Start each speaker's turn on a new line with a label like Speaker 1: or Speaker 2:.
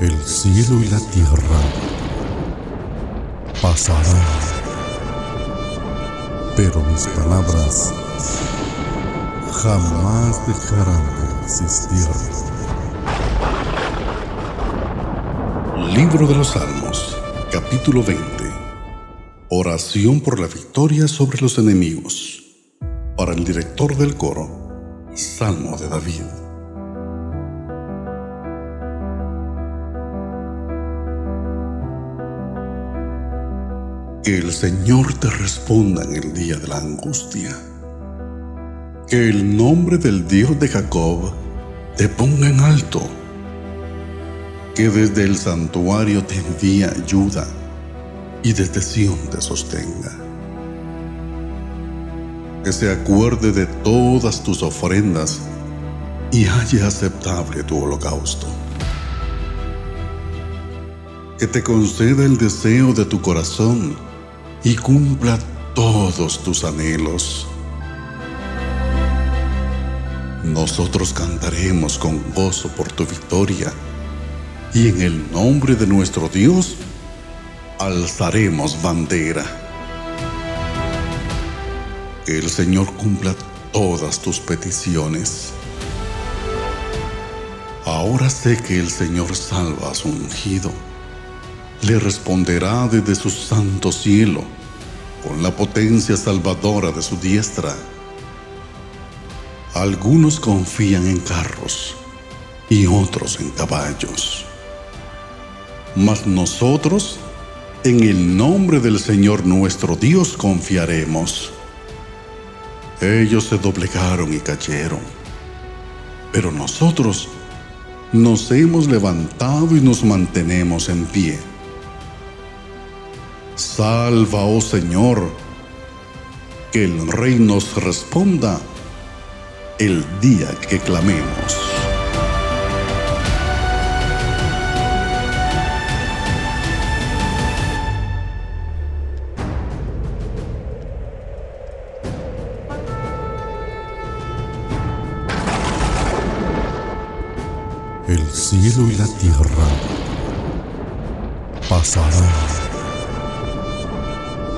Speaker 1: El cielo y la tierra pasarán, pero mis palabras jamás dejarán de existir.
Speaker 2: Libro de los Salmos, capítulo 20. Oración por la victoria sobre los enemigos. Para el director del coro, Salmo de David. Que el Señor te responda en el día de la angustia. Que el nombre del Dios de Jacob te ponga en alto. Que desde el santuario te envíe ayuda y desde Sión te sostenga. Que se acuerde de todas tus ofrendas y haya aceptable tu holocausto. Que te conceda el deseo de tu corazón y cumpla todos tus anhelos. Nosotros cantaremos con gozo por tu victoria y en el nombre de nuestro Dios alzaremos bandera. El Señor cumpla todas tus peticiones. Ahora sé que el Señor salva a su ungido le responderá desde su santo cielo, con la potencia salvadora de su diestra. Algunos confían en carros y otros en caballos. Mas nosotros, en el nombre del Señor nuestro Dios, confiaremos. Ellos se doblegaron y cayeron, pero nosotros nos hemos levantado y nos mantenemos en pie Salva, oh Señor, que el Rey nos responda el día que clamemos.
Speaker 1: El cielo y la tierra pasarán